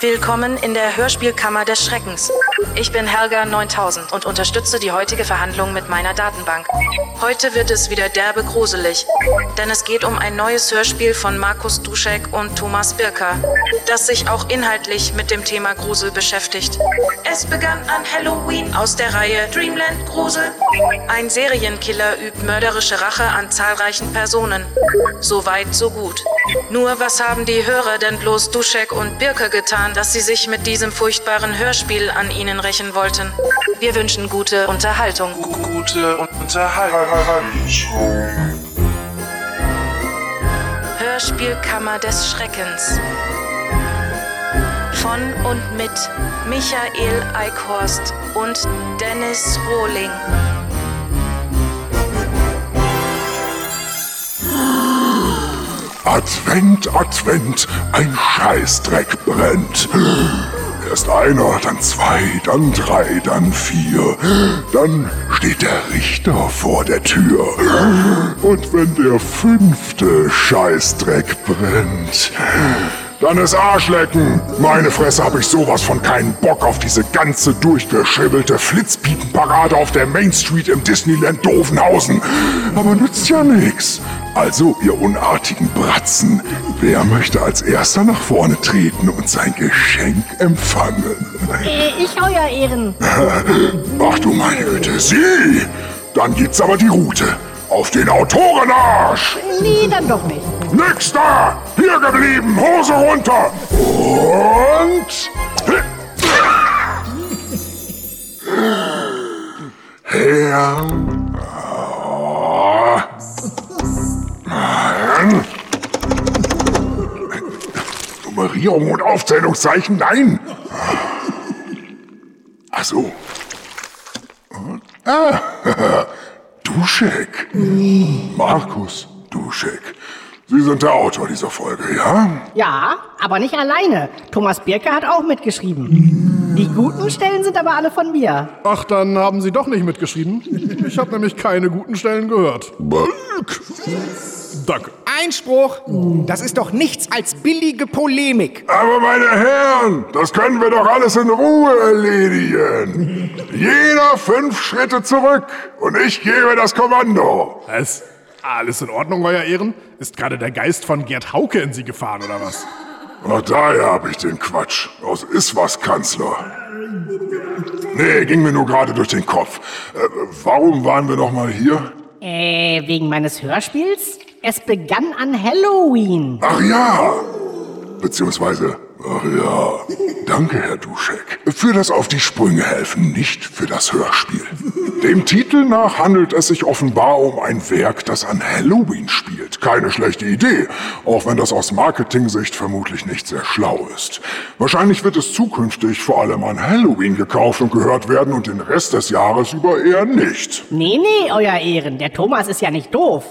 Willkommen in der Hörspielkammer des Schreckens. Ich bin Helga 9000 und unterstütze die heutige Verhandlung mit meiner Datenbank. Heute wird es wieder derbe gruselig, denn es geht um ein neues Hörspiel von Markus Duschek und Thomas Birker, das sich auch inhaltlich mit dem Thema Grusel beschäftigt. Es begann an Halloween aus der Reihe Dreamland Grusel. Ein Serienkiller übt mörderische Rache an zahlreichen Personen. So weit, so gut. Nur was haben die Hörer denn bloß Duschek und Birke getan, dass sie sich mit diesem furchtbaren Hörspiel an ihnen rächen wollten? Wir wünschen gute Unterhaltung. Gute Unterhaltung. Hörspielkammer des Schreckens. Von und mit Michael Eickhorst und Dennis Rohling. Advent, Advent, ein Scheißdreck brennt. Erst einer, dann zwei, dann drei, dann vier. Dann steht der Richter vor der Tür. Und wenn der fünfte Scheißdreck brennt, dann ist Arschlecken. Meine Fresse habe ich sowas von keinen Bock auf diese ganze durchgeschribbelte Flitzpiepenparade auf der Main Street im Disneyland Dovenhausen. Aber nützt ja nix. Also, ihr unartigen Bratzen, wer möchte als erster nach vorne treten und sein Geschenk empfangen? Äh, ich, euer Ehren. Ach du meine Güte, Sie! Dann gibt's aber die Route. Auf den Autorenarsch! Nee, dann doch nicht. Nix da! Hier geblieben, Hose runter! Und... Her... Nummerierung und Aufzählungszeichen, nein! Ach so. Ah, Duschek. Markus Duschek. Sie sind der Autor dieser Folge, ja? Ja, aber nicht alleine. Thomas Birke hat auch mitgeschrieben. Die guten Stellen sind aber alle von mir. Ach, dann haben Sie doch nicht mitgeschrieben. Ich habe nämlich keine guten Stellen gehört. Balk. Danke. Einspruch! Das ist doch nichts als billige Polemik. Aber meine Herren, das können wir doch alles in Ruhe erledigen. Jeder fünf Schritte zurück und ich gebe das Kommando. Was? Alles in Ordnung, Euer Ehren? Ist gerade der Geist von Gerd Hauke in Sie gefahren, oder was? Ach, daher habe ich den Quatsch. Aus ist was, Kanzler. Nee, ging mir nur gerade durch den Kopf. Äh, warum waren wir noch mal hier? Äh, wegen meines Hörspiels? Es begann an Halloween. Ach ja. Beziehungsweise, ach ja. Danke, Herr Duschek. Für das Auf die Sprünge helfen, nicht für das Hörspiel. Dem Titel nach handelt es sich offenbar um ein Werk, das an Halloween spielt. Keine schlechte Idee, auch wenn das aus Marketing-Sicht vermutlich nicht sehr schlau ist. Wahrscheinlich wird es zukünftig vor allem an Halloween gekauft und gehört werden und den Rest des Jahres über eher nicht. Nee, nee, euer Ehren. Der Thomas ist ja nicht doof.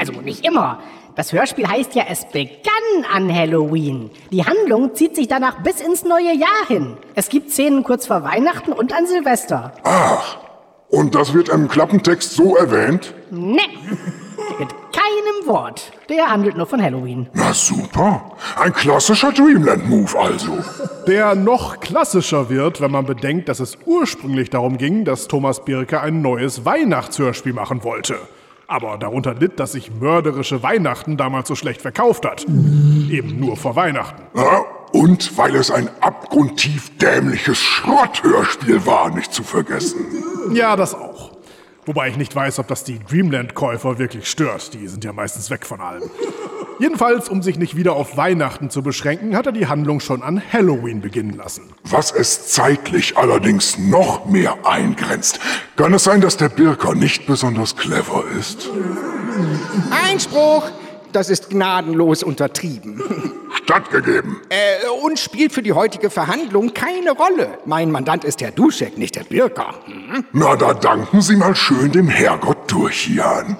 Also nicht immer. Das Hörspiel heißt ja, es begann an Halloween. Die Handlung zieht sich danach bis ins neue Jahr hin. Es gibt Szenen kurz vor Weihnachten und an Silvester. Ach, und das wird im Klappentext so erwähnt? Ne, mit keinem Wort. Der handelt nur von Halloween. Na super. Ein klassischer Dreamland-Move also. Der noch klassischer wird, wenn man bedenkt, dass es ursprünglich darum ging, dass Thomas Birke ein neues Weihnachtshörspiel machen wollte. Aber darunter litt, dass sich mörderische Weihnachten damals so schlecht verkauft hat. Eben nur vor Weihnachten. Ja, und weil es ein abgrundtief dämliches Schrotthörspiel war, nicht zu vergessen. Ja, das auch. Wobei ich nicht weiß, ob das die Dreamland-Käufer wirklich stört. Die sind ja meistens weg von allem. Jedenfalls, um sich nicht wieder auf Weihnachten zu beschränken, hat er die Handlung schon an Halloween beginnen lassen. Was es zeitlich allerdings noch mehr eingrenzt. Kann es sein, dass der Birker nicht besonders clever ist? Einspruch! Das ist gnadenlos untertrieben. Stattgegeben. Äh, und spielt für die heutige Verhandlung keine Rolle. Mein Mandant ist Herr Duschek, nicht der Birker. Hm? Na, da danken Sie mal schön dem Herrgott durch, Jan.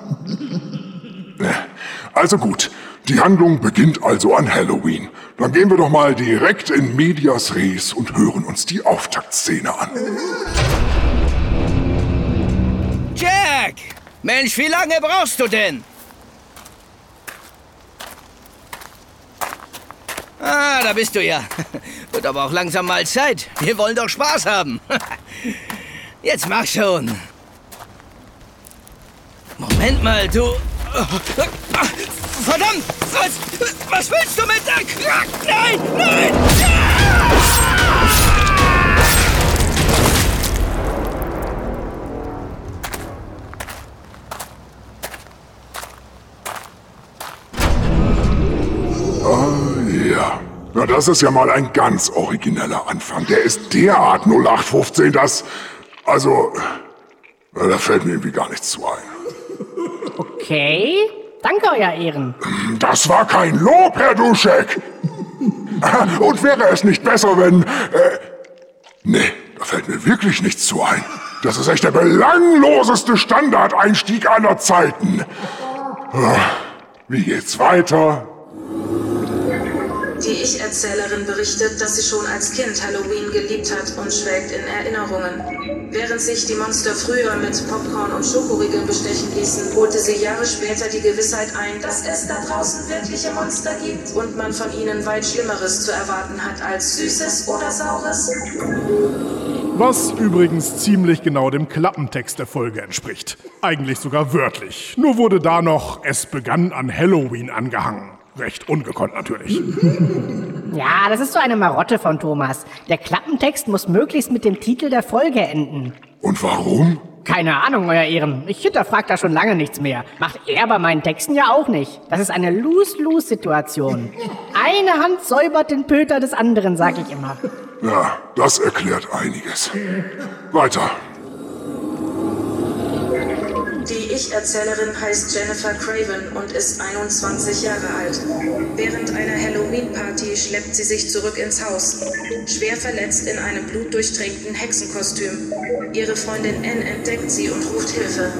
Also gut, die Handlung beginnt also an Halloween. Dann gehen wir doch mal direkt in Medias Res und hören uns die Auftaktszene an. Jack! Mensch, wie lange brauchst du denn? Ah, da bist du ja. Wird aber auch langsam mal Zeit. Wir wollen doch Spaß haben. Jetzt mach schon. Moment mal, du. Verdammt! Was, was willst du mit der Krack? Nein! Nein! Ja. Na, das ist ja mal ein ganz origineller Anfang. Der ist derart 0815, dass. Also. na, Da fällt mir irgendwie gar nichts zu ein. Okay. Danke, Euer Ehren. Das war kein Lob, Herr Duschek. Und wäre es nicht besser, wenn. Äh, nee, da fällt mir wirklich nichts zu ein. Das ist echt der belangloseste Standardeinstieg aller Zeiten. Ah, Wie geht's weiter? Die Ich-Erzählerin berichtet, dass sie schon als Kind Halloween geliebt hat und schwelgt in Erinnerungen. Während sich die Monster früher mit Popcorn und Schokoriegeln bestechen ließen, holte sie Jahre später die Gewissheit ein, dass es da draußen wirkliche Monster gibt und man von ihnen weit Schlimmeres zu erwarten hat als Süßes oder Saures. Was übrigens ziemlich genau dem Klappentext der Folge entspricht. Eigentlich sogar wörtlich. Nur wurde da noch Es begann an Halloween angehangen. Recht ungekonnt natürlich. Ja, das ist so eine Marotte von Thomas. Der Klappentext muss möglichst mit dem Titel der Folge enden. Und warum? Keine Ahnung, Euer Ehren. Ich hinterfrag da schon lange nichts mehr. Macht er bei meinen Texten ja auch nicht. Das ist eine Lose-Lose-Situation. Eine Hand säubert den Pöter des anderen, sag ich immer. Ja, das erklärt einiges. Weiter. Die Ich-Erzählerin heißt Jennifer Craven und ist 21 Jahre alt. Während einer Halloween-Party schleppt sie sich zurück ins Haus. Schwer verletzt in einem blutdurchtränkten Hexenkostüm. Ihre Freundin Anne entdeckt sie und ruft Hilfe.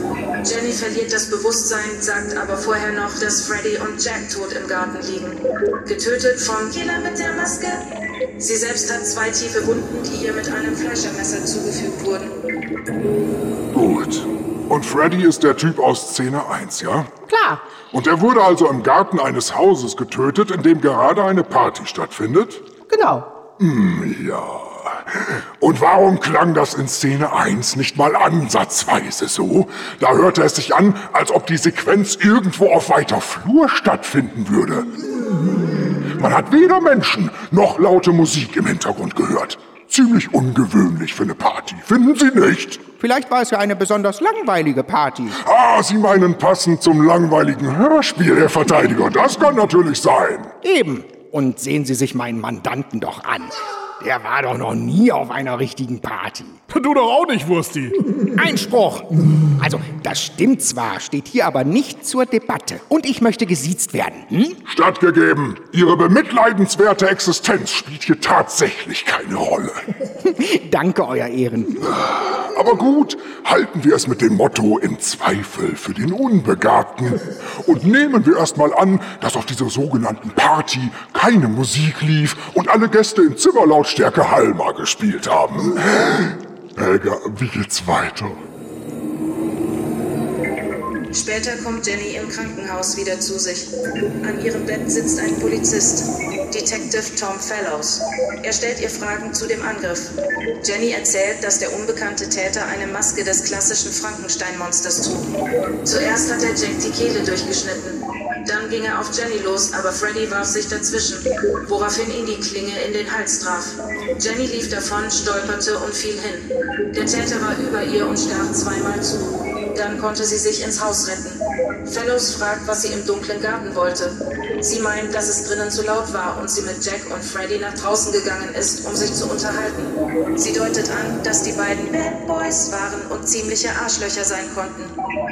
Jenny verliert das Bewusstsein, sagt aber vorher noch, dass Freddy und Jack tot im Garten liegen. Getötet vom Killer mit der Maske? Sie selbst hat zwei tiefe Wunden, die ihr mit einem Fleischermesser zugefügt wurden. Gut. Und Freddy ist der Typ aus Szene 1, ja? Klar. Und er wurde also im Garten eines Hauses getötet, in dem gerade eine Party stattfindet? Genau. Ja. Und warum klang das in Szene 1 nicht mal ansatzweise so? Da hörte es sich an, als ob die Sequenz irgendwo auf weiter Flur stattfinden würde. Man hat weder Menschen noch laute Musik im Hintergrund gehört. Ziemlich ungewöhnlich für eine Party, finden Sie nicht? Vielleicht war es ja eine besonders langweilige Party. Ah, Sie meinen passend zum langweiligen Hörspiel, Herr Verteidiger. Das kann natürlich sein. Eben. Und sehen Sie sich meinen Mandanten doch an. Der war doch noch nie auf einer richtigen Party. Du doch auch nicht, Wursti. Einspruch! Also, das stimmt zwar, steht hier aber nicht zur Debatte. Und ich möchte gesiezt werden. Hm? Stattgegeben. Ihre bemitleidenswerte Existenz spielt hier tatsächlich keine Rolle. Danke, Euer Ehren. Aber gut, halten wir es mit dem Motto im Zweifel für den Unbegabten. Und nehmen wir erstmal an, dass auf dieser sogenannten Party keine Musik lief und alle Gäste in Zimmerlautstärke Halma gespielt haben. Helga, wie geht's weiter? Später kommt Jenny im Krankenhaus wieder zu sich. An ihrem Bett sitzt ein Polizist, Detective Tom Fellows. Er stellt ihr Fragen zu dem Angriff. Jenny erzählt, dass der unbekannte Täter eine Maske des klassischen Frankenstein-Monsters trug. Zuerst hat er Jack die Kehle durchgeschnitten. Dann ging er auf Jenny los, aber Freddy warf sich dazwischen, woraufhin ihn die Klinge in den Hals traf. Jenny lief davon, stolperte und fiel hin. Der Täter war über ihr und stach zweimal zu. Dann konnte sie sich ins Haus retten. Fellows fragt, was sie im dunklen Garten wollte. Sie meint, dass es drinnen zu laut war und sie mit Jack und Freddy nach draußen gegangen ist, um sich zu unterhalten. Sie deutet an, dass die beiden Bad Boys waren und ziemliche Arschlöcher sein konnten.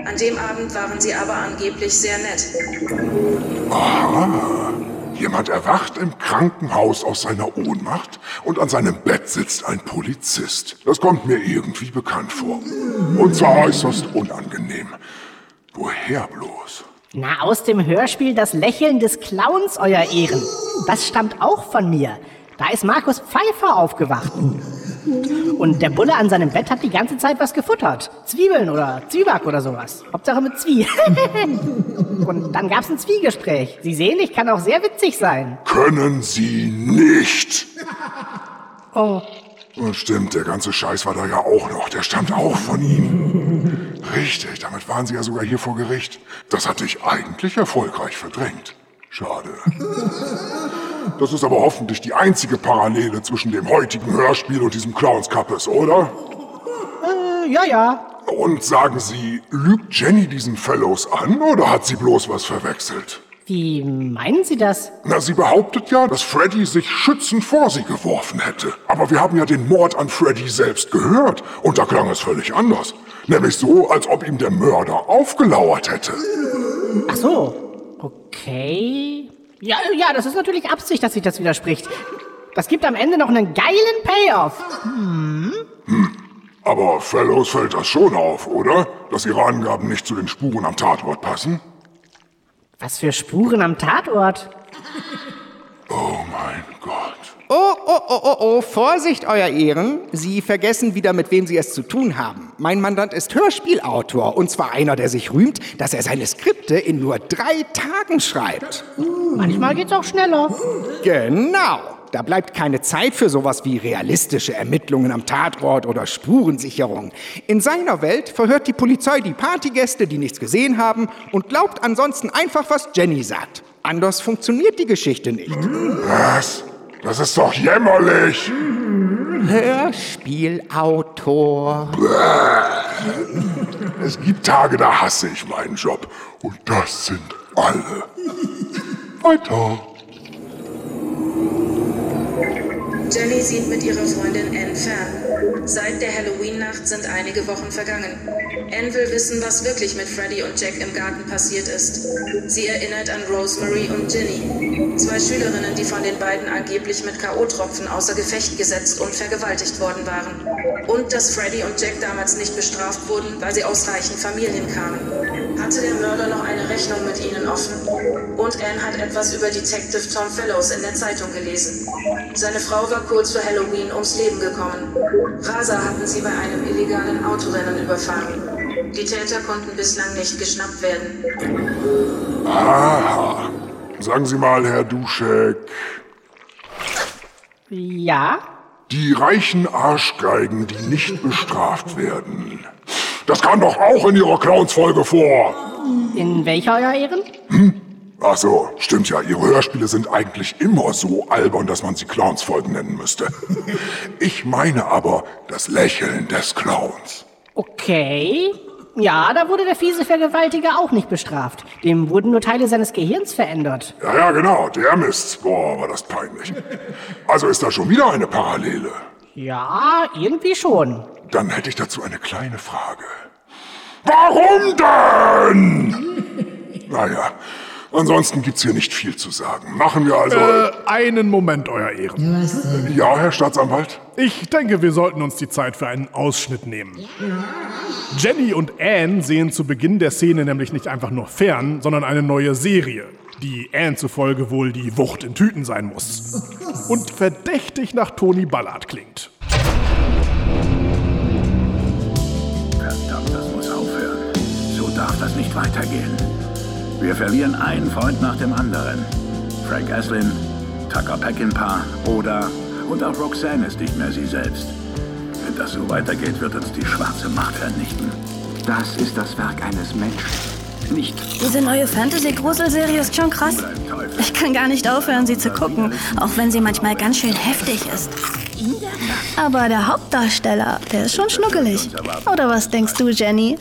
An dem Abend waren sie aber angeblich sehr nett. Jemand erwacht im Krankenhaus aus seiner Ohnmacht und an seinem Bett sitzt ein Polizist. Das kommt mir irgendwie bekannt vor. Und zwar äußerst unangenehm. Woher bloß? Na, aus dem Hörspiel Das Lächeln des Clowns, Euer Ehren. Das stammt auch von mir. Da ist Markus Pfeiffer aufgewacht. Und der Bulle an seinem Bett hat die ganze Zeit was gefuttert. Zwiebeln oder Zwieback oder sowas. Hauptsache mit Zwie. Und dann gab's ein Zwiegespräch. Sie sehen, ich kann auch sehr witzig sein. Können Sie nicht. Oh, Und stimmt, der ganze Scheiß war da ja auch noch. Der stammt auch von ihm. Richtig, damit waren Sie ja sogar hier vor Gericht. Das hatte ich eigentlich erfolgreich verdrängt. Schade. Das ist aber hoffentlich die einzige Parallele zwischen dem heutigen Hörspiel und diesem Clowns Kappes, oder? äh, ja, ja. Und sagen Sie, lügt Jenny diesen Fellows an oder hat sie bloß was verwechselt? Wie meinen Sie das? Na, sie behauptet ja, dass Freddy sich schützend vor sie geworfen hätte. Aber wir haben ja den Mord an Freddy selbst gehört und da klang es völlig anders. Nämlich so, als ob ihm der Mörder aufgelauert hätte. Ach so. Okay. Ja, ja, das ist natürlich Absicht, dass sich das widerspricht. Das gibt am Ende noch einen geilen Payoff. Aber Fellows fällt das schon auf, oder? Dass ihre Angaben nicht zu den Spuren am Tatort passen? Was für Spuren am Tatort? Oh mein Gott. Oh, oh, oh, oh, oh, Vorsicht, Euer Ehren. Sie vergessen wieder, mit wem Sie es zu tun haben. Mein Mandant ist Hörspielautor und zwar einer, der sich rühmt, dass er seine Skripte in nur drei Tagen schreibt. Manchmal geht's auch schneller. Genau. Da bleibt keine Zeit für sowas wie realistische Ermittlungen am Tatort oder Spurensicherung. In seiner Welt verhört die Polizei die Partygäste, die nichts gesehen haben, und glaubt ansonsten einfach, was Jenny sagt. Anders funktioniert die Geschichte nicht. Was? Das ist doch jämmerlich. Hörspielautor. Es gibt Tage, da hasse ich meinen Job. Und das sind alle. Weiter. Jenny sieht mit ihrer Freundin Anne fern. Seit der Halloween-Nacht sind einige Wochen vergangen. Anne will wissen, was wirklich mit Freddy und Jack im Garten passiert ist. Sie erinnert an Rosemary und Ginny, zwei Schülerinnen, die von den beiden angeblich mit K.O.-Tropfen außer Gefecht gesetzt und vergewaltigt worden waren. Und dass Freddy und Jack damals nicht bestraft wurden, weil sie aus reichen Familien kamen. Hatte der Mörder noch eine Rechnung mit ihnen offen? Und Anne hat etwas über Detective Tom Fellows in der Zeitung gelesen. Seine Frau war kurz vor Halloween ums Leben gekommen. Raser hatten sie bei einem illegalen Autorennen überfahren. Die Täter konnten bislang nicht geschnappt werden. Aha. Sagen Sie mal, Herr Duschek, Ja? die reichen Arschgeigen, die nicht bestraft werden. Das kam doch auch in Ihrer Clowns-Folge vor. In welcher, Euer Ehren? Ach so, stimmt ja. Ihre Hörspiele sind eigentlich immer so albern, dass man sie Clowns-Folgen nennen müsste. Ich meine aber das Lächeln des Clowns. Okay. Ja, da wurde der fiese Vergewaltiger auch nicht bestraft. Dem wurden nur Teile seines Gehirns verändert. Ja, ja, genau, der Mist. Boah, war das peinlich. Also ist da schon wieder eine Parallele. Ja, irgendwie schon. Dann hätte ich dazu eine kleine Frage. Warum denn? Naja, ansonsten gibt's hier nicht viel zu sagen. Machen wir also... Äh, einen Moment, Euer Ehren. ja, Herr Staatsanwalt? Ich denke, wir sollten uns die Zeit für einen Ausschnitt nehmen. Jenny und Anne sehen zu Beginn der Szene nämlich nicht einfach nur fern, sondern eine neue Serie, die Anne zufolge wohl die Wucht in Tüten sein muss. Und verdächtig nach Tony Ballard klingt. Verdammt, das muss aufhören. So darf das nicht weitergehen. Wir verlieren einen Freund nach dem anderen. Frank Aslin, Tucker Peckinpah oder und auch Roxanne ist nicht mehr sie selbst. Wenn das so weitergeht, wird uns die schwarze Macht vernichten. Das ist das Werk eines Menschen. Nicht Diese neue Fantasy-Gruselserie ist schon krass. Ich kann gar nicht aufhören, sie zu gucken, auch wenn sie manchmal ganz schön heftig ist. Aber der Hauptdarsteller, der ist schon schnuckelig. Oder was denkst du, Jenny?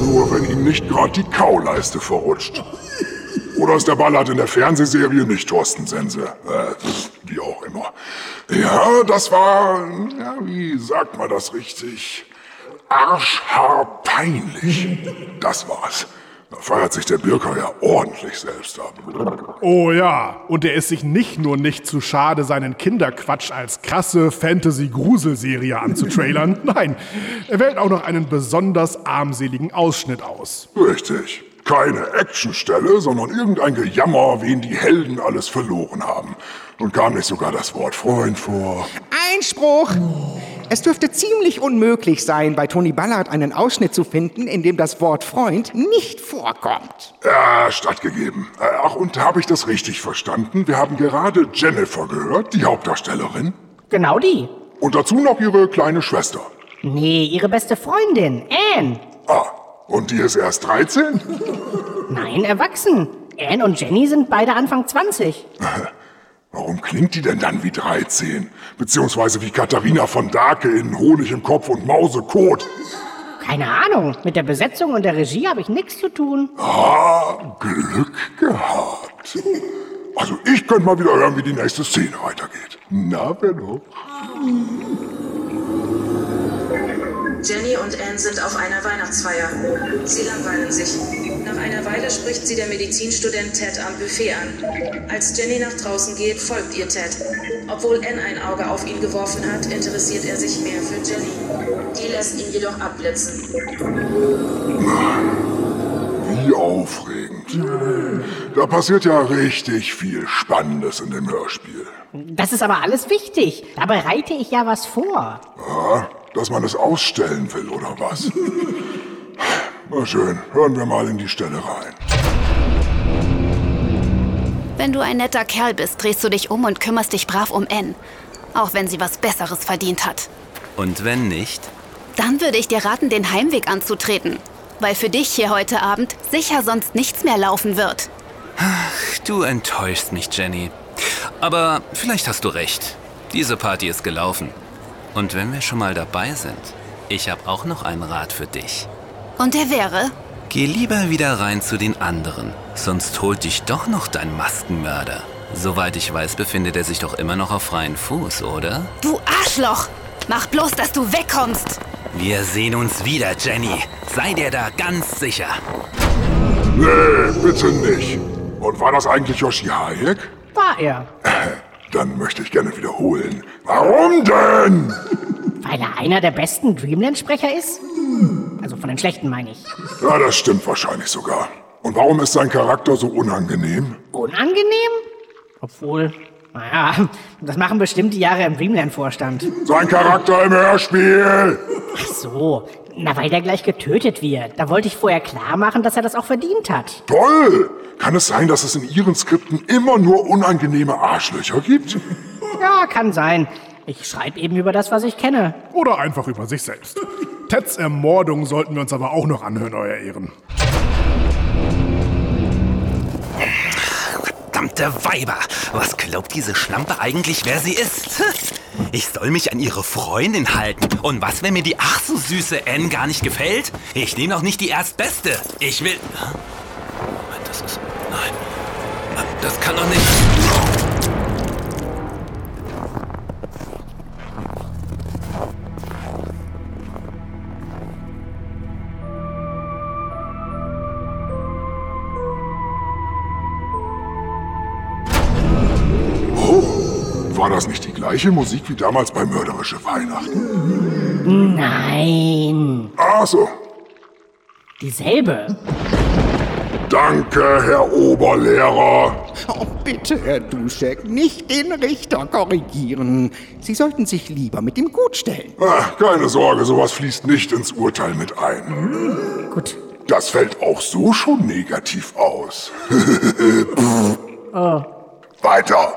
Nur wenn ihm nicht gerade die Kauleiste verrutscht. Oder ist der Ballard in der Fernsehserie nicht Thorsten Sense? Äh, wie auch immer. Ja, das war, ja, wie sagt man das richtig? Arschhaarpeinlich. Das war's. Da feiert sich der Birker ja ordentlich selbst ab. Oh ja, und er ist sich nicht nur nicht zu schade, seinen Kinderquatsch als krasse Fantasy-Gruselserie anzutrailern. Nein, er wählt auch noch einen besonders armseligen Ausschnitt aus. Richtig. Keine Actionstelle, sondern irgendein Gejammer, wen die Helden alles verloren haben. Und kam nicht sogar das Wort Freund vor. Einspruch! Es dürfte ziemlich unmöglich sein, bei Tony Ballard einen Ausschnitt zu finden, in dem das Wort Freund nicht vorkommt. Ja, stattgegeben. Äh, Ach, und habe ich das richtig verstanden? Wir haben gerade Jennifer gehört, die Hauptdarstellerin. Genau die. Und dazu noch ihre kleine Schwester. Nee, ihre beste Freundin, Anne. Ah, und die ist erst 13? Nein, erwachsen. Anne und Jenny sind beide Anfang 20. Warum klingt die denn dann wie 13? Beziehungsweise wie Katharina von Dake in Honig im Kopf und Mausekot. Keine Ahnung, mit der Besetzung und der Regie habe ich nichts zu tun. Ah, Glück gehabt. Also ich könnte mal wieder hören, wie die nächste Szene weitergeht. Na, noch? Jenny und Anne sind auf einer Weihnachtsfeier. Sie langweilen sich. Nach einer Weile spricht sie der Medizinstudent Ted am Buffet an. Als Jenny nach draußen geht, folgt ihr Ted. Obwohl Anne ein Auge auf ihn geworfen hat, interessiert er sich mehr für Jenny. Die lässt ihn jedoch abblitzen. Wie aufregend. Da passiert ja richtig viel Spannendes in dem Hörspiel. Das ist aber alles wichtig. Da bereite ich ja was vor. Ja, dass man es ausstellen will, oder was? Na schön, hören wir mal in die Stelle rein. Wenn du ein netter Kerl bist, drehst du dich um und kümmerst dich brav um Anne. Auch wenn sie was Besseres verdient hat. Und wenn nicht? Dann würde ich dir raten, den Heimweg anzutreten. Weil für dich hier heute Abend sicher sonst nichts mehr laufen wird. Du enttäuschst mich, Jenny. Aber vielleicht hast du recht. Diese Party ist gelaufen. Und wenn wir schon mal dabei sind, ich habe auch noch einen Rat für dich. Und der wäre? Geh lieber wieder rein zu den anderen, sonst holt dich doch noch dein Maskenmörder. Soweit ich weiß, befindet er sich doch immer noch auf freien Fuß, oder? Du Arschloch! Mach bloß, dass du wegkommst! Wir sehen uns wieder, Jenny. Sei dir da ganz sicher. Nee, bitte nicht. Und war das eigentlich Yoshi Hayek? War er. Dann möchte ich gerne wiederholen. Warum denn? Weil er einer der besten Dreamland-Sprecher ist? Also von den schlechten meine ich. Ja, das stimmt wahrscheinlich sogar. Und warum ist sein Charakter so unangenehm? Unangenehm? Obwohl, naja, das machen bestimmt die Jahre im Dreamland-Vorstand. Sein Charakter im Hörspiel! Ach so, na weil der gleich getötet wird. Da wollte ich vorher klar machen, dass er das auch verdient hat. Toll! Kann es sein, dass es in Ihren Skripten immer nur unangenehme Arschlöcher gibt? Ja, kann sein. Ich schreibe eben über das, was ich kenne. Oder einfach über sich selbst. Teds Ermordung sollten wir uns aber auch noch anhören, Euer Ehren. Verdammte Weiber! Was glaubt diese Schlampe eigentlich, wer sie ist? Ich soll mich an ihre Freundin halten. Und was, wenn mir die ach so süße Anne gar nicht gefällt? Ich nehme doch nicht die Erstbeste. Ich will... Das ist... Nein. Das kann doch nicht... gleiche Musik wie damals bei Mörderische Weihnachten? Nein. Ach so. Dieselbe. Danke, Herr Oberlehrer. Oh, bitte, Herr Duschek, nicht den Richter korrigieren. Sie sollten sich lieber mit ihm gut stellen. Ah, keine Sorge, sowas fließt nicht ins Urteil mit ein. Gut. Das fällt auch so schon negativ aus. Oh. Weiter.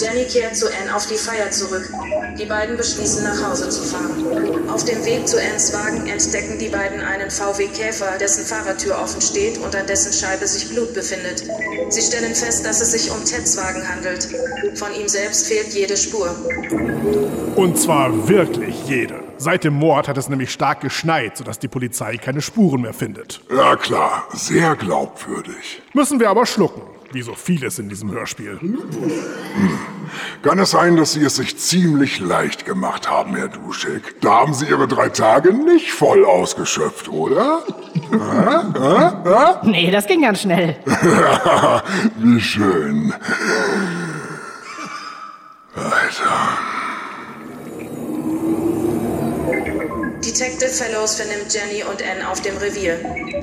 Jenny kehrt zu Anne auf die Feier zurück. Die beiden beschließen, nach Hause zu fahren. Auf dem Weg zu Annes Wagen entdecken die beiden einen VW Käfer, dessen Fahrertür offen steht und an dessen Scheibe sich Blut befindet. Sie stellen fest, dass es sich um Teds Wagen handelt. Von ihm selbst fehlt jede Spur. Und zwar wirklich jede. Seit dem Mord hat es nämlich stark geschneit, sodass die Polizei keine Spuren mehr findet. Ja klar, sehr glaubwürdig. Müssen wir aber schlucken, wie so vieles in diesem Hörspiel. Kann es sein, dass Sie es sich ziemlich leicht gemacht haben, Herr Duschek? Da haben Sie Ihre drei Tage nicht voll ausgeschöpft, oder? Ah, ah, ah? Nee, das ging ganz schnell. Wie schön. Weiter. Detective Fellows vernimmt Jenny und Anne auf dem Revier.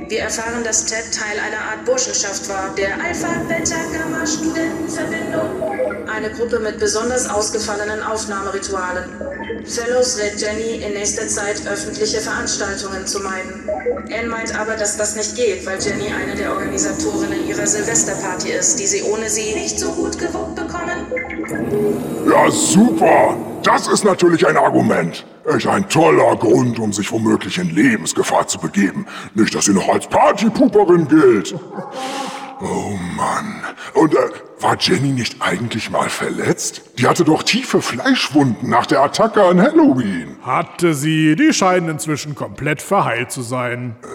Wir erfahren, dass Ted Teil einer Art Burschenschaft war, der Alpha Beta Gamma Studentenverbindung. Eine Gruppe mit besonders ausgefallenen Aufnahmeritualen. Fellows rät Jenny, in nächster Zeit öffentliche Veranstaltungen zu meiden. Anne meint aber, dass das nicht geht, weil Jenny eine der Organisatorinnen ihrer Silvesterparty ist, die sie ohne sie nicht so gut gewuppt bekommen. Ja, super. Das ist natürlich ein Argument. Echt ein toller Grund, um sich womöglich in Lebensgefahr zu begeben. Nicht, dass sie noch als Partypooperin gilt. Oh Mann. Und äh, war Jenny nicht eigentlich mal verletzt? Die hatte doch tiefe Fleischwunden nach der Attacke an Halloween. Hatte sie, die scheinen inzwischen komplett verheilt zu sein. Äh,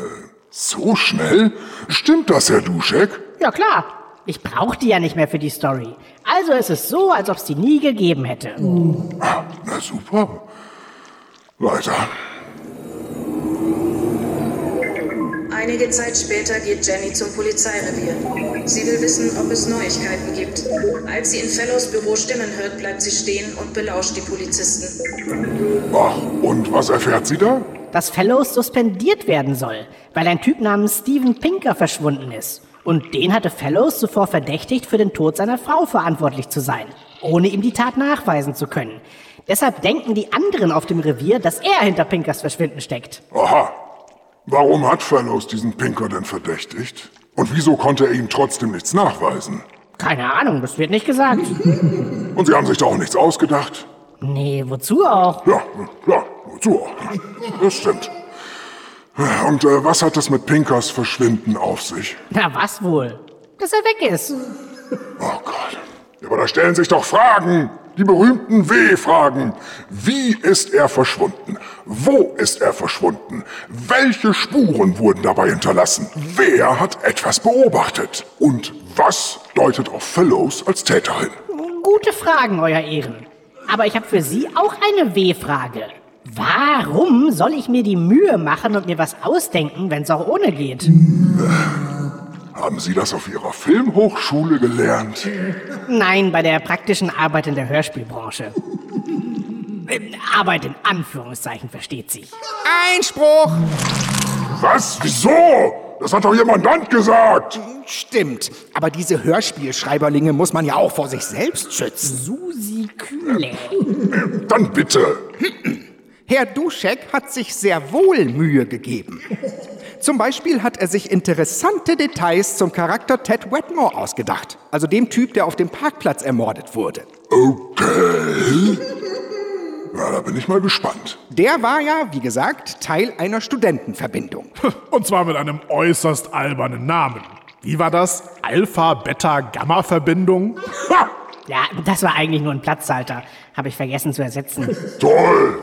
so schnell? Stimmt das, Herr Duschek? Ja klar. Ich brauche die ja nicht mehr für die Story. Also ist es so, als ob es die nie gegeben hätte. Ah, na super. Weiter. Einige Zeit später geht Jenny zum Polizeirevier. Sie will wissen, ob es Neuigkeiten gibt. Als sie in Fellows Büro Stimmen hört, bleibt sie stehen und belauscht die Polizisten. Ach, und was erfährt sie da? Dass Fellows suspendiert werden soll, weil ein Typ namens Steven Pinker verschwunden ist. Und den hatte Fellows zuvor verdächtigt, für den Tod seiner Frau verantwortlich zu sein, ohne ihm die Tat nachweisen zu können. Deshalb denken die anderen auf dem Revier, dass er hinter Pinkers Verschwinden steckt. Aha. Warum hat Fellows diesen Pinker denn verdächtigt? Und wieso konnte er ihm trotzdem nichts nachweisen? Keine Ahnung, das wird nicht gesagt. Und Sie haben sich da auch nichts ausgedacht? Nee, wozu auch? Ja, ja, wozu auch? Das stimmt. Und äh, was hat das mit Pinkers Verschwinden auf sich? Na, was wohl? Dass er weg ist. Oh Gott. Aber da stellen sich doch Fragen. Die berühmten W-Fragen. Wie ist er verschwunden? Wo ist er verschwunden? Welche Spuren wurden dabei hinterlassen? Wer hat etwas beobachtet? Und was deutet auf Fellows als Täterin? Gute Fragen, Euer Ehren. Aber ich habe für Sie auch eine W-Frage. Warum soll ich mir die Mühe machen und mir was ausdenken, wenn es auch ohne geht? Haben Sie das auf Ihrer Filmhochschule gelernt? Nein, bei der praktischen Arbeit in der Hörspielbranche. Arbeit in Anführungszeichen versteht sich. Einspruch! Was? Wieso? Das hat doch Ihr Mandant gesagt! Stimmt, aber diese Hörspielschreiberlinge muss man ja auch vor sich selbst schützen. Susi Kühle. Dann bitte. Herr Duschek hat sich sehr wohl Mühe gegeben. Zum Beispiel hat er sich interessante Details zum Charakter Ted Wetmore ausgedacht. Also dem Typ, der auf dem Parkplatz ermordet wurde. Okay. Na, da bin ich mal gespannt. Der war ja, wie gesagt, Teil einer Studentenverbindung. Und zwar mit einem äußerst albernen Namen. Wie war das? Alpha-Beta-Gamma-Verbindung? Ja, das war eigentlich nur ein Platzhalter. Habe ich vergessen zu ersetzen. Toll!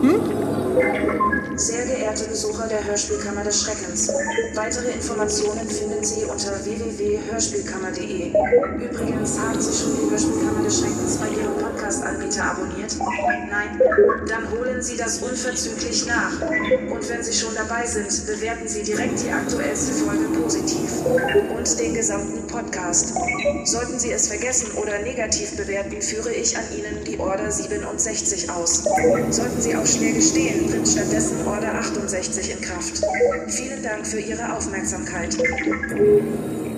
Hm? Sehr geehrte Besucher der Hörspielkammer des Schreckens, weitere Informationen finden Sie unter www.hörspielkammer.de. Übrigens, haben Sie schon die Hörspielkammer des Schreckens bei Ihrem Podcast-Anbieter abonniert? Nein? Dann holen Sie das unverzüglich nach. Und wenn Sie schon dabei sind, bewerten Sie direkt die aktuellste Folge positiv und den gesamten Podcast. Sollten Sie es vergessen oder negativ bewerten, führe ich an Ihnen die Order 67 aus. Sollten Sie auf Schläge stehen, tritt stattdessen Order 68 in Kraft. Vielen Dank für Ihre Aufmerksamkeit.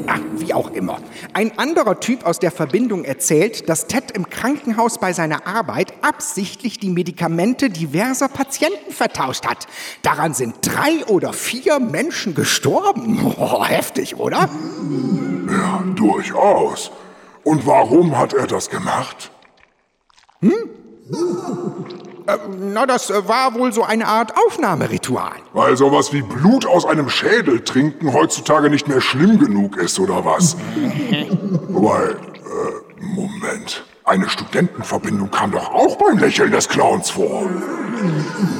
Ach, wie auch immer. Ein anderer Typ aus der Verbindung erzählt, dass Ted im Krankenhaus bei seiner Arbeit absichtlich die Medikamente diverser Patienten vertauscht hat. Daran sind drei oder vier Menschen gestorben. Oh, heftig, oder? Ja, durchaus. Und warum hat er das gemacht? Hm? Äh, na, das äh, war wohl so eine Art Aufnahmeritual. Weil sowas wie Blut aus einem Schädel trinken heutzutage nicht mehr schlimm genug ist, oder was? Wobei, äh, Moment. Eine Studentenverbindung kam doch auch beim Lächeln des Clowns vor.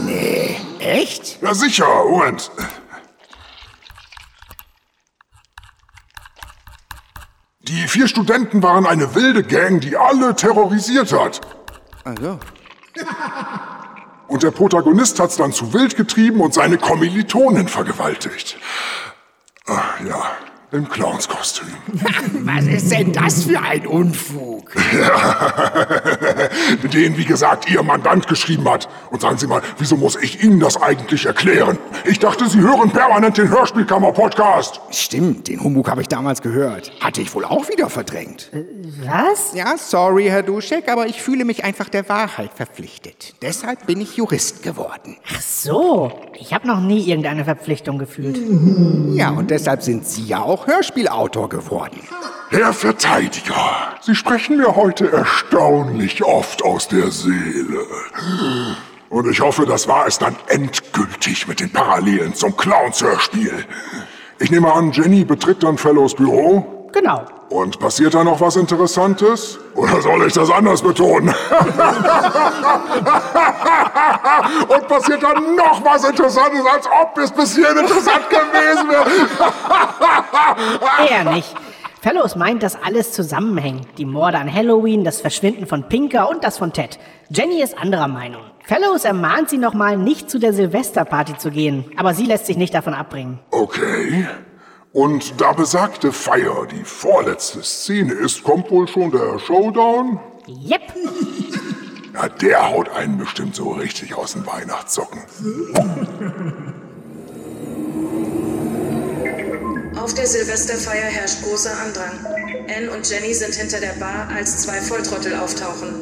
Nee, echt? Ja, sicher. Moment. Die vier Studenten waren eine wilde Gang, die alle terrorisiert hat. Also. Und der Protagonist hat's dann zu wild getrieben und seine Kommilitonen vergewaltigt. Ach, ja, im Clownskostüm. Was ist denn das für ein Unfug? Ja, den, wie gesagt, Ihr Mandant geschrieben hat. Und sagen Sie mal, wieso muss ich Ihnen das eigentlich erklären? Ich dachte, Sie hören permanent den Hörspielkammer-Podcast. Stimmt, den Humbug habe ich damals gehört. Hatte ich wohl auch wieder verdrängt. Was? Ja, sorry, Herr Duschek, aber ich fühle mich einfach der Wahrheit verpflichtet. Deshalb bin ich Jurist geworden. Ach so, ich habe noch nie irgendeine Verpflichtung gefühlt. Ja, und deshalb sind Sie ja auch Hörspielautor geworden. Herr Verteidiger, Sie sprechen mir heute erstaunlich oft aus der Seele. Und ich hoffe, das war es dann endgültig mit den Parallelen zum Clowns-Hörspiel. Ich nehme an, Jenny betritt dann Fellows Büro? Genau. Und passiert da noch was Interessantes? Oder soll ich das anders betonen? Und passiert dann noch was Interessantes, als ob es bis hierhin interessant gewesen wäre? Eher nicht. Fellows meint, dass alles zusammenhängt. Die Morde an Halloween, das Verschwinden von Pinker und das von Ted. Jenny ist anderer Meinung. Fellows ermahnt sie nochmal, nicht zu der Silvesterparty zu gehen. Aber sie lässt sich nicht davon abbringen. Okay. Und da besagte Feier die vorletzte Szene ist, kommt wohl schon der Showdown? Yep. Ja, der haut einen bestimmt so richtig aus den Weihnachtssocken. Auf der Silvesterfeier herrscht großer Andrang. Anne und Jenny sind hinter der Bar, als zwei Volltrottel auftauchen.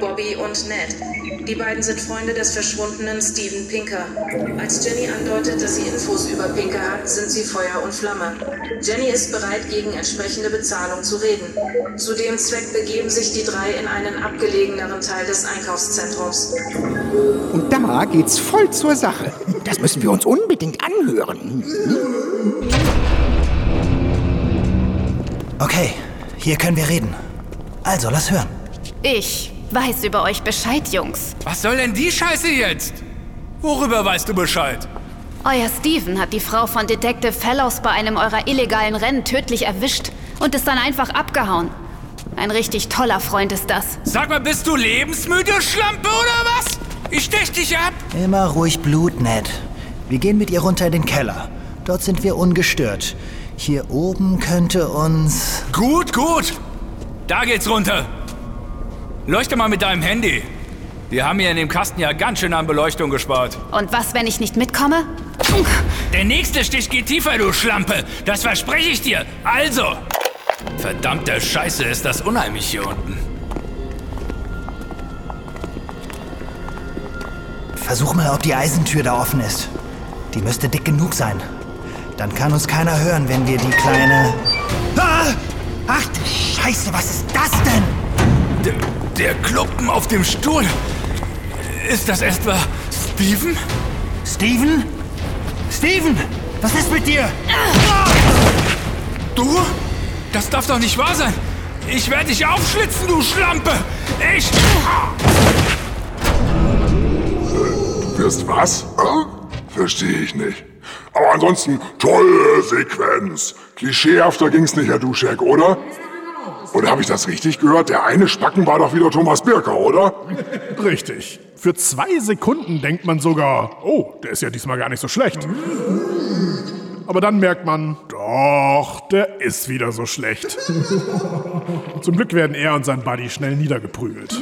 Bobby und Ned. Die beiden sind Freunde des verschwundenen Steven Pinker. Als Jenny andeutet, dass sie Infos über Pinker hat, sind sie Feuer und Flamme. Jenny ist bereit, gegen entsprechende Bezahlung zu reden. Zu dem Zweck begeben sich die drei in einen abgelegeneren Teil des Einkaufszentrums. Und da geht's voll zur Sache. Das müssen wir uns unbedingt anhören. Okay, hier können wir reden. Also, lass hören. Ich weiß über euch Bescheid, Jungs. Was soll denn die Scheiße jetzt? Worüber weißt du Bescheid? Euer Steven hat die Frau von Detective Fellows bei einem eurer illegalen Rennen tödlich erwischt und ist dann einfach abgehauen. Ein richtig toller Freund ist das. Sag mal, bist du lebensmüde, Schlampe, oder was? Ich stech dich ab. Immer ruhig Blut, Ned. Wir gehen mit ihr runter in den Keller. Dort sind wir ungestört. Hier oben könnte uns... Gut, gut. Da geht's runter. Leuchte mal mit deinem Handy. Wir haben hier in dem Kasten ja ganz schön an Beleuchtung gespart. Und was, wenn ich nicht mitkomme? Der nächste Stich geht tiefer, du Schlampe. Das verspreche ich dir. Also. Verdammte Scheiße, ist das unheimlich hier unten. Versuch mal, ob die Eisentür da offen ist. Die müsste dick genug sein. Dann kann uns keiner hören, wenn wir die kleine... Ah! Ach du Scheiße, was ist das denn? Der, der Klumpen auf dem Stuhl. Ist das etwa Steven? Steven? Steven, was ist mit dir? Du? Das darf doch nicht wahr sein. Ich werde dich aufschlitzen, du Schlampe. Ich... Du wirst was? Äh, Verstehe ich nicht. Aber ansonsten, tolle Sequenz. Klischeehafter ging's nicht, Herr Duschek, oder? Oder habe ich das richtig gehört? Der eine Spacken war doch wieder Thomas Birker, oder? Richtig. Für zwei Sekunden denkt man sogar, oh, der ist ja diesmal gar nicht so schlecht. Aber dann merkt man, doch, der ist wieder so schlecht. Zum Glück werden er und sein Buddy schnell niedergeprügelt.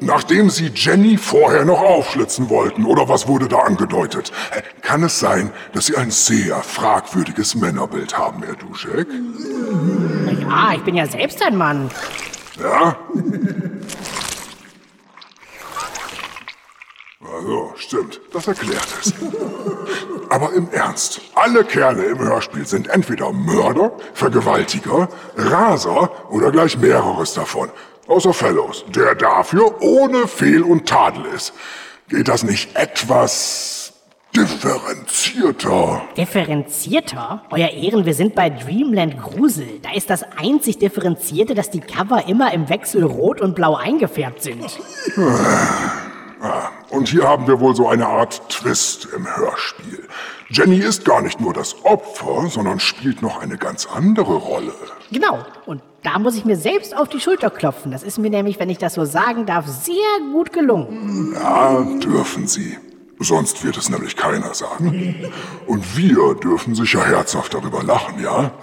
Nachdem Sie Jenny vorher noch aufschlitzen wollten, oder was wurde da angedeutet? Kann es sein, dass Sie ein sehr fragwürdiges Männerbild haben, Herr Duschek? Ja, ich bin ja selbst ein Mann. Ja? Also, stimmt, das erklärt es. Aber im Ernst, alle Kerle im Hörspiel sind entweder Mörder, Vergewaltiger, Raser oder gleich mehreres davon. Außer Fellows, der dafür ohne Fehl und Tadel ist. Geht das nicht etwas differenzierter? Differenzierter? Euer Ehren, wir sind bei Dreamland Grusel. Da ist das einzig Differenzierte, dass die Cover immer im Wechsel rot und blau eingefärbt sind. Ah, Und hier haben wir wohl so eine Art Twist im Hörspiel. Jenny ist gar nicht nur das Opfer, sondern spielt noch eine ganz andere Rolle. Genau. Und da muss ich mir selbst auf die Schulter klopfen. Das ist mir nämlich, wenn ich das so sagen darf, sehr gut gelungen. Ja, dürfen Sie. Sonst wird es nämlich keiner sagen. Und wir dürfen sicher herzhaft darüber lachen, ja?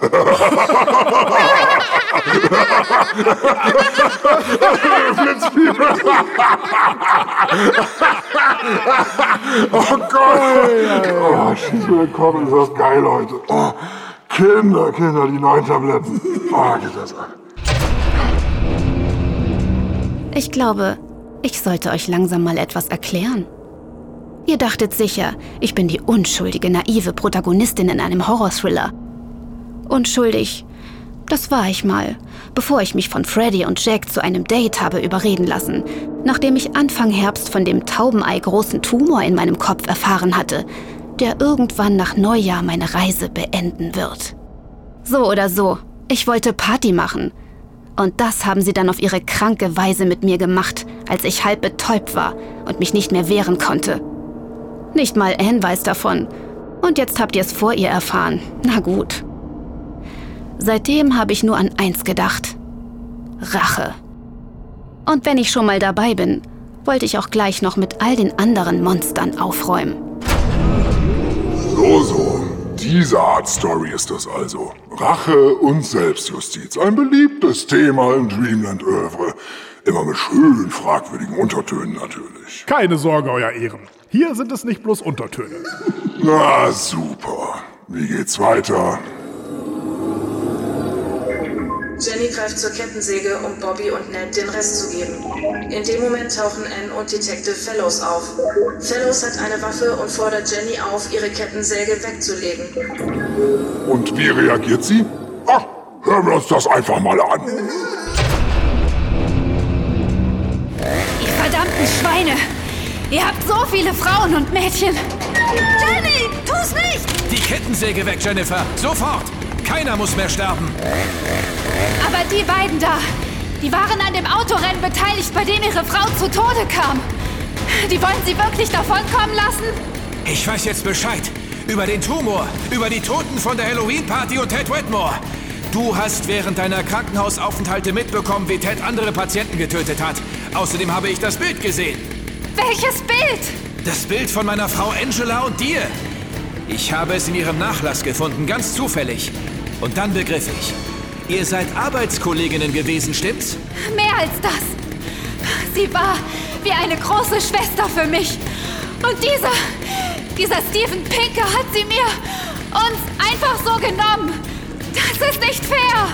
oh Gott! Oh, schieß mir den Kopf, ist das geil, Leute. Oh, Kinder, Kinder, die neuen Tabletten. Oh, geht das an. Ich glaube, ich sollte euch langsam mal etwas erklären. Ihr dachtet sicher, ich bin die unschuldige, naive Protagonistin in einem Horror-Thriller. Unschuldig, das war ich mal, bevor ich mich von Freddy und Jack zu einem Date habe überreden lassen, nachdem ich Anfang Herbst von dem Taubenei großen Tumor in meinem Kopf erfahren hatte, der irgendwann nach Neujahr meine Reise beenden wird. So oder so, ich wollte Party machen. Und das haben sie dann auf ihre kranke Weise mit mir gemacht, als ich halb betäubt war und mich nicht mehr wehren konnte. Nicht mal Anne weiß davon. Und jetzt habt ihr es vor ihr erfahren. Na gut. Seitdem habe ich nur an eins gedacht. Rache. Und wenn ich schon mal dabei bin, wollte ich auch gleich noch mit all den anderen Monstern aufräumen. So, so. Diese Art Story ist das also. Rache und Selbstjustiz. Ein beliebtes Thema im Dreamland-Oeuvre. Immer mit schön fragwürdigen Untertönen natürlich. Keine Sorge, Euer Ehren. Hier sind es nicht bloß Untertöne. Na super. Wie geht's weiter? Jenny greift zur Kettensäge, um Bobby und Ned den Rest zu geben. In dem Moment tauchen Anne und Detective Fellows auf. Fellows hat eine Waffe und fordert Jenny auf, ihre Kettensäge wegzulegen. Und wie reagiert sie? Ach, hören wir uns das einfach mal an. Ihr verdammten Schweine! Ihr habt so viele Frauen und Mädchen! Jenny, tu's nicht! Die Kettensäge weg, Jennifer! Sofort! Keiner muss mehr sterben! Aber die beiden da, die waren an dem Autorennen beteiligt, bei dem ihre Frau zu Tode kam. Die wollen sie wirklich davonkommen lassen? Ich weiß jetzt Bescheid. Über den Tumor, über die Toten von der Halloween-Party und Ted Wetmore. Du hast während deiner Krankenhausaufenthalte mitbekommen, wie Ted andere Patienten getötet hat. Außerdem habe ich das Bild gesehen. Welches Bild? Das Bild von meiner Frau Angela und dir. Ich habe es in ihrem Nachlass gefunden, ganz zufällig. Und dann begriff ich. Ihr seid Arbeitskolleginnen gewesen, stimmt's? Mehr als das. Sie war wie eine große Schwester für mich. Und dieser, dieser Steven Pinker hat sie mir uns einfach so genommen. Das ist nicht fair.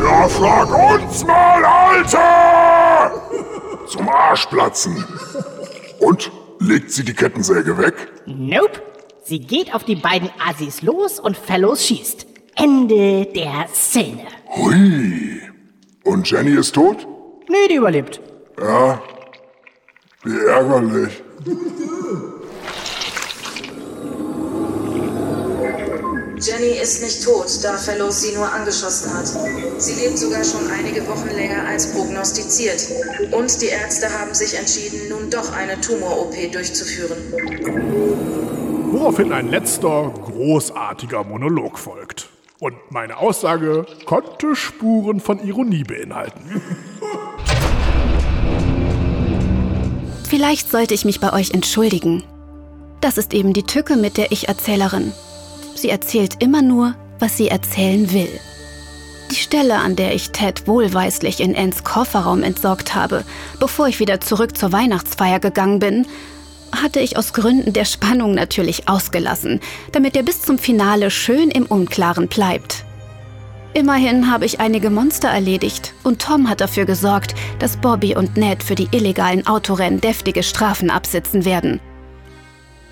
Ja, frag uns mal, Alter! Zum Arschplatzen. Und? Legt sie die Kettensäge weg? Nope. Sie geht auf die beiden Assis los und Fellows schießt. Ende der Szene. Hui. Und Jenny ist tot? Nee, die überlebt. Ja. Wie ärgerlich. Jenny ist nicht tot, da Fellows sie nur angeschossen hat. Sie lebt sogar schon einige Wochen länger als prognostiziert. Und die Ärzte haben sich entschieden, nun doch eine Tumor-OP durchzuführen. Woraufhin ein letzter, großartiger Monolog folgt. Und meine Aussage konnte Spuren von Ironie beinhalten. Vielleicht sollte ich mich bei euch entschuldigen. Das ist eben die Tücke mit der Ich-Erzählerin. Sie erzählt immer nur, was sie erzählen will. Die Stelle, an der ich Ted wohlweislich in Anns Kofferraum entsorgt habe, bevor ich wieder zurück zur Weihnachtsfeier gegangen bin, hatte ich aus Gründen der Spannung natürlich ausgelassen, damit er bis zum Finale schön im Unklaren bleibt. Immerhin habe ich einige Monster erledigt und Tom hat dafür gesorgt, dass Bobby und Ned für die illegalen Autorennen deftige Strafen absitzen werden.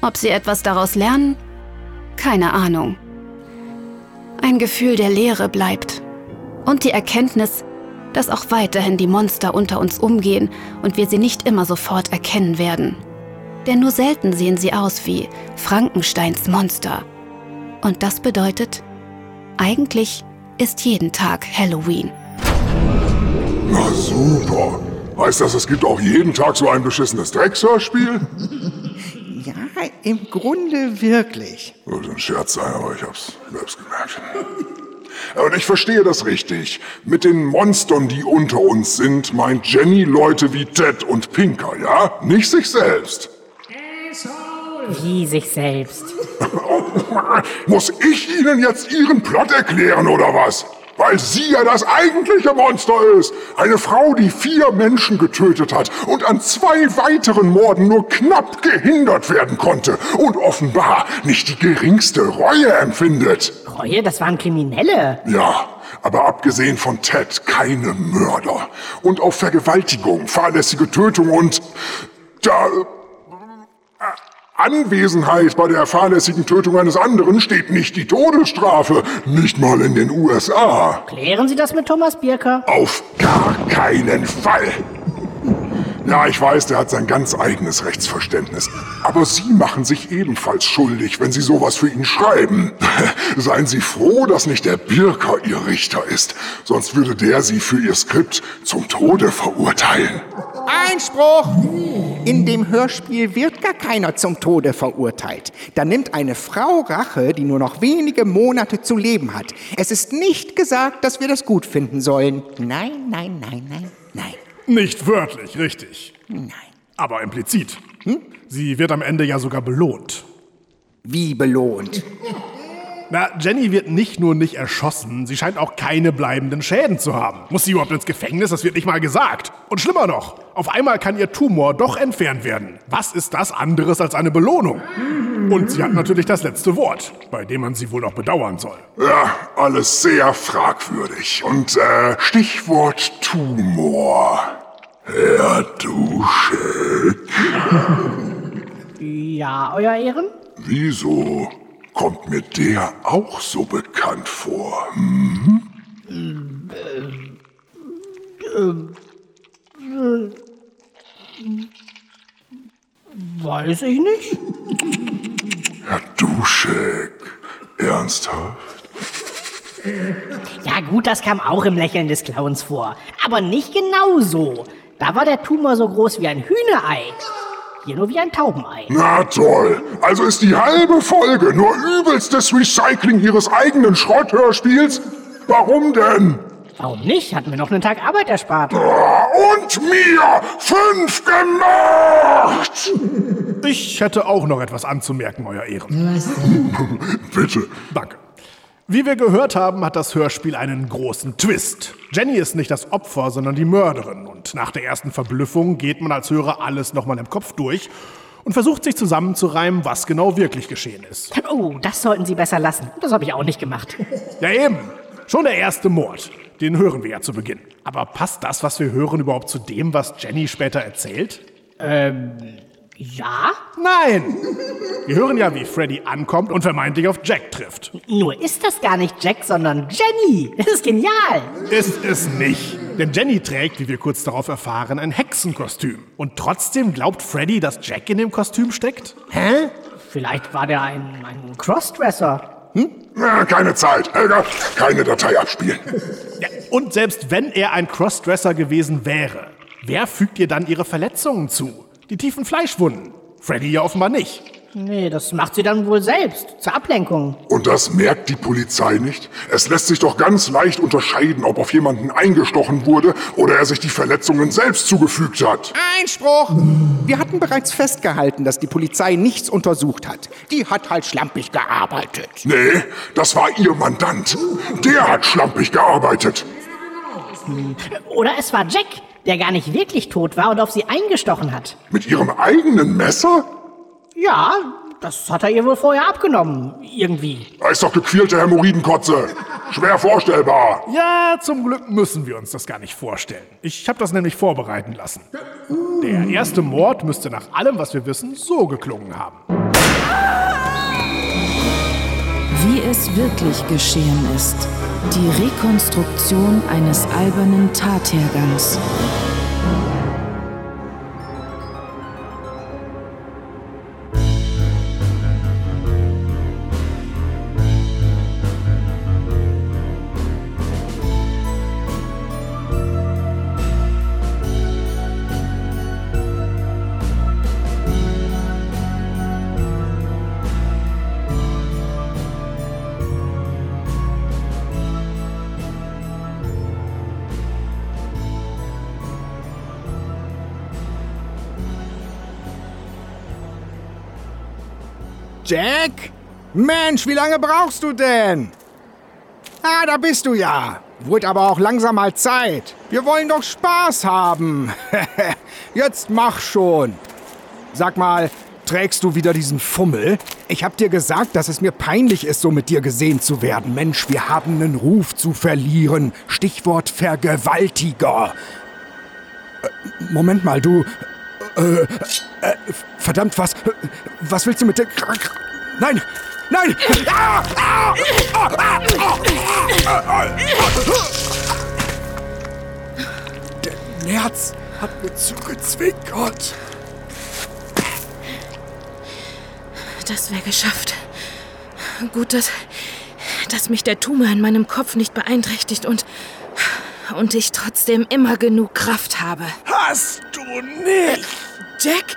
Ob sie etwas daraus lernen? Keine Ahnung. Ein Gefühl der Leere bleibt. Und die Erkenntnis, dass auch weiterhin die Monster unter uns umgehen und wir sie nicht immer sofort erkennen werden. Denn nur selten sehen sie aus wie Frankensteins Monster. Und das bedeutet, eigentlich ist jeden Tag Halloween. Na super. Heißt das, es gibt auch jeden Tag so ein beschissenes Dreckshörspiel? Ja, im Grunde wirklich. Sollte ein Scherz sein, aber ich hab's selbst gemerkt. Und ich verstehe das richtig. Mit den Monstern, die unter uns sind, meint Jenny Leute wie Ted und Pinker, ja? Nicht sich selbst. Wie sich selbst. Muss ich Ihnen jetzt Ihren Plot erklären oder was? Weil sie ja das eigentliche Monster ist. Eine Frau, die vier Menschen getötet hat und an zwei weiteren Morden nur knapp gehindert werden konnte und offenbar nicht die geringste Reue empfindet. Reue, das waren Kriminelle. Ja, aber abgesehen von Ted keine Mörder. Und auf Vergewaltigung, fahrlässige Tötung und da Anwesenheit bei der fahrlässigen Tötung eines anderen steht nicht die Todesstrafe, nicht mal in den USA. Klären Sie das mit Thomas Birker? Auf gar keinen Fall. Ja, ich weiß, der hat sein ganz eigenes Rechtsverständnis. Aber Sie machen sich ebenfalls schuldig, wenn Sie sowas für ihn schreiben. Seien Sie froh, dass nicht der Birker Ihr Richter ist. Sonst würde der Sie für Ihr Skript zum Tode verurteilen. Einspruch! In dem Hörspiel wird gar keiner zum Tode verurteilt. Da nimmt eine Frau Rache, die nur noch wenige Monate zu leben hat. Es ist nicht gesagt, dass wir das gut finden sollen. Nein, nein, nein, nein, nein. Nicht wörtlich, richtig. Nein. Aber implizit. Sie wird am Ende ja sogar belohnt. Wie belohnt? Na, Jenny wird nicht nur nicht erschossen, sie scheint auch keine bleibenden Schäden zu haben. Muss sie überhaupt ins Gefängnis? Das wird nicht mal gesagt. Und schlimmer noch, auf einmal kann ihr Tumor doch entfernt werden. Was ist das anderes als eine Belohnung? Und sie hat natürlich das letzte Wort, bei dem man sie wohl noch bedauern soll. Ja, alles sehr fragwürdig. Und äh, Stichwort Tumor. Herr Duschek. Ja, Euer Ehren? Wieso kommt mir der auch so bekannt vor? Hm? Weiß ich nicht. Herr Duschek. Ernsthaft? Ja gut, das kam auch im Lächeln des Clowns vor. Aber nicht genau so. Da war der Tumor so groß wie ein Hühnerei. Hier nur wie ein Taubenei. Na toll. Also ist die halbe Folge nur übelstes Recycling Ihres eigenen Schrotthörspiels? Warum denn? Warum nicht? Hatten wir noch einen Tag Arbeit erspart. Und mir fünf gemacht! Ich hätte auch noch etwas anzumerken, Euer Ehren. Bitte. Danke. Wie wir gehört haben, hat das Hörspiel einen großen Twist. Jenny ist nicht das Opfer, sondern die Mörderin. Und nach der ersten Verblüffung geht man als Hörer alles nochmal im Kopf durch und versucht sich zusammenzureimen, was genau wirklich geschehen ist. Oh, das sollten Sie besser lassen. Das habe ich auch nicht gemacht. Ja eben, schon der erste Mord. Den hören wir ja zu Beginn. Aber passt das, was wir hören, überhaupt zu dem, was Jenny später erzählt? Ähm, ja? Nein! Wir hören ja, wie Freddy ankommt und vermeintlich auf Jack trifft. Nur ist das gar nicht Jack, sondern Jenny. Das ist genial. Ist es nicht. Denn Jenny trägt, wie wir kurz darauf erfahren, ein Hexenkostüm. Und trotzdem glaubt Freddy, dass Jack in dem Kostüm steckt? Hä? Vielleicht war der ein, ein Crossdresser. Ja, keine Zeit. Helga, keine Datei abspielen. Ja, und selbst wenn er ein Crossdresser gewesen wäre, wer fügt ihr dann ihre Verletzungen zu? Die tiefen Fleischwunden. Freddy ja offenbar nicht. Nee, das macht sie dann wohl selbst, zur Ablenkung. Und das merkt die Polizei nicht? Es lässt sich doch ganz leicht unterscheiden, ob auf jemanden eingestochen wurde oder er sich die Verletzungen selbst zugefügt hat. Einspruch! Wir hatten bereits festgehalten, dass die Polizei nichts untersucht hat. Die hat halt schlampig gearbeitet. Nee, das war ihr Mandant. Der hat schlampig gearbeitet. Oder es war Jack, der gar nicht wirklich tot war und auf sie eingestochen hat. Mit ihrem eigenen Messer? Ja, das hat er ihr wohl vorher abgenommen. Irgendwie. Da ist doch gequälte Hämorrhoidenkotze. Schwer vorstellbar. Ja, zum Glück müssen wir uns das gar nicht vorstellen. Ich habe das nämlich vorbereiten lassen. Der erste Mord müsste nach allem, was wir wissen, so geklungen haben. Wie es wirklich geschehen ist. Die Rekonstruktion eines albernen Tathergangs. Jack? Mensch, wie lange brauchst du denn? Ah, da bist du ja. Wurde aber auch langsam mal Zeit. Wir wollen doch Spaß haben. Jetzt mach schon. Sag mal, trägst du wieder diesen Fummel? Ich hab dir gesagt, dass es mir peinlich ist, so mit dir gesehen zu werden. Mensch, wir haben einen Ruf zu verlieren. Stichwort Vergewaltiger. Äh, Moment mal, du. Äh, äh, verdammt, was. Was willst du mit der. Nein! Nein! Der Nerz hat mir zugezwinkert. Das wäre geschafft. Gut, dass, dass mich der Tumor in meinem Kopf nicht beeinträchtigt und, und ich trotzdem immer genug Kraft habe. Hast du nicht? Jack,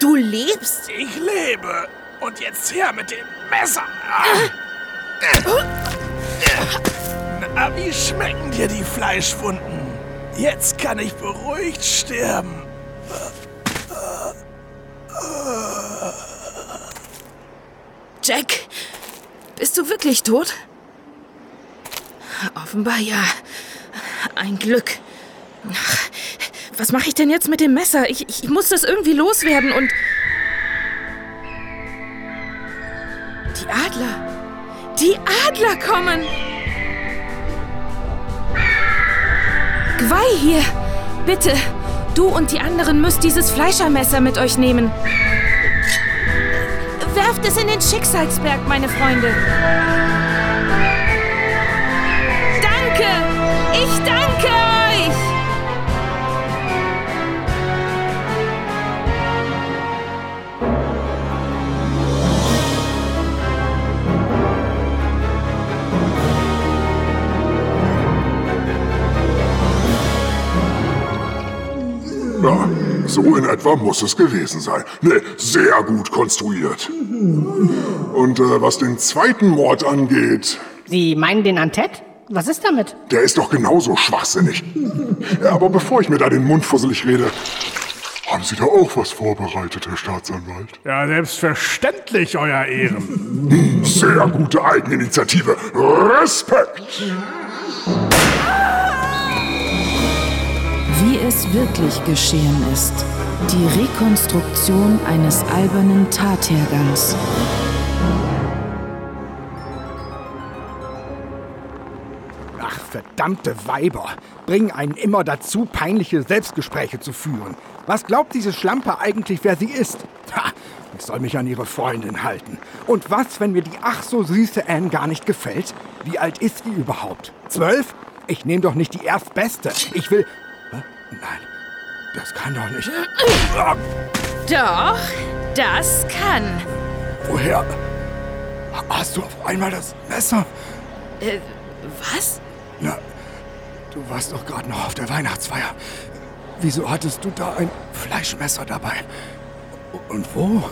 du lebst? Ich lebe. Und jetzt her mit dem Messer. Na, wie schmecken dir die Fleischwunden? Jetzt kann ich beruhigt sterben. Jack, bist du wirklich tot? Offenbar ja. Ein Glück. Ach, Was mache ich denn jetzt mit dem Messer? Ich, ich muss das irgendwie loswerden und... Die Adler. Die Adler kommen. Gwei hier. Bitte. Du und die anderen müsst dieses Fleischermesser mit euch nehmen. Werft es in den Schicksalsberg, meine Freunde. Danke. Ich danke Na, so in etwa muss es gewesen sein. Ne, sehr gut konstruiert. Und äh, was den zweiten Mord angeht, Sie meinen den an Ted? Was ist damit? der ist doch genauso schwachsinnig. Ja, aber bevor ich mir da den Mund fusselig rede, haben Sie da auch was vorbereitet, Herr Staatsanwalt? Ja, selbstverständlich, Euer Ehren. Sehr gute Eigeninitiative. Respekt! Wie es wirklich geschehen ist. Die Rekonstruktion eines albernen Tathergangs. Ach, verdammte Weiber. Bringen einen immer dazu, peinliche Selbstgespräche zu führen. Was glaubt diese Schlampe eigentlich, wer sie ist? Ha, ich soll mich an ihre Freundin halten. Und was, wenn mir die ach so süße Anne gar nicht gefällt? Wie alt ist die überhaupt? Zwölf? Ich nehme doch nicht die erstbeste. Ich will... Nein, das kann doch nicht. Doch, das kann. Woher hast du auf einmal das Messer? Äh, was? Na, du warst doch gerade noch auf der Weihnachtsfeier. Wieso hattest du da ein Fleischmesser dabei? Und wo?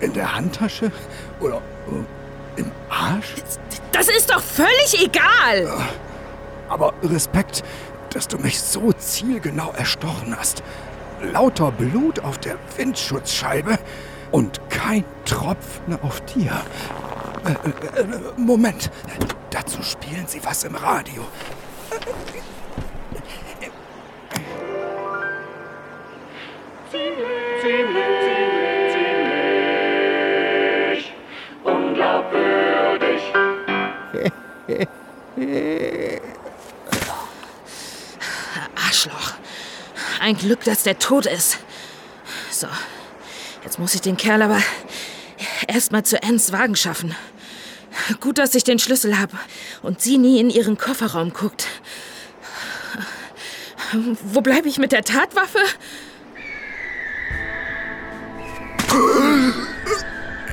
In der Handtasche? Oder äh, im Arsch? Das ist doch völlig egal. Aber Respekt, dass du mich so zielgenau erstochen hast. Lauter Blut auf der Windschutzscheibe und kein Tropfen auf dir. Äh, äh, äh, Moment, dazu spielen sie was im Radio. Unglaubwürdig. Arschloch. Ein Glück, dass der tot ist. So, jetzt muss ich den Kerl aber erstmal zu Anns Wagen schaffen. Gut, dass ich den Schlüssel habe und sie nie in ihren Kofferraum guckt. Wo bleibe ich mit der Tatwaffe?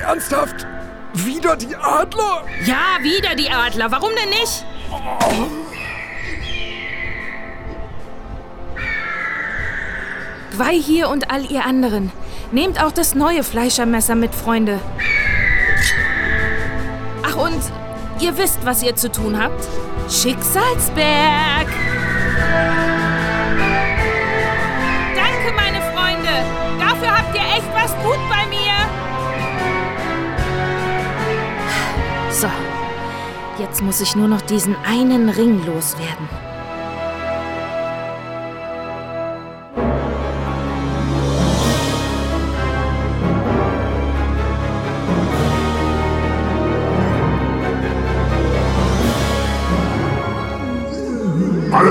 Ernsthaft? Wieder die Adler? Ja, wieder die Adler. Warum denn nicht? Gwei hier und all ihr anderen. Nehmt auch das neue Fleischermesser mit, Freunde. Ach und ihr wisst, was ihr zu tun habt? Schicksalsberg! Danke, meine Freunde! Dafür habt ihr echt was gut bei mir! So, jetzt muss ich nur noch diesen einen Ring loswerden.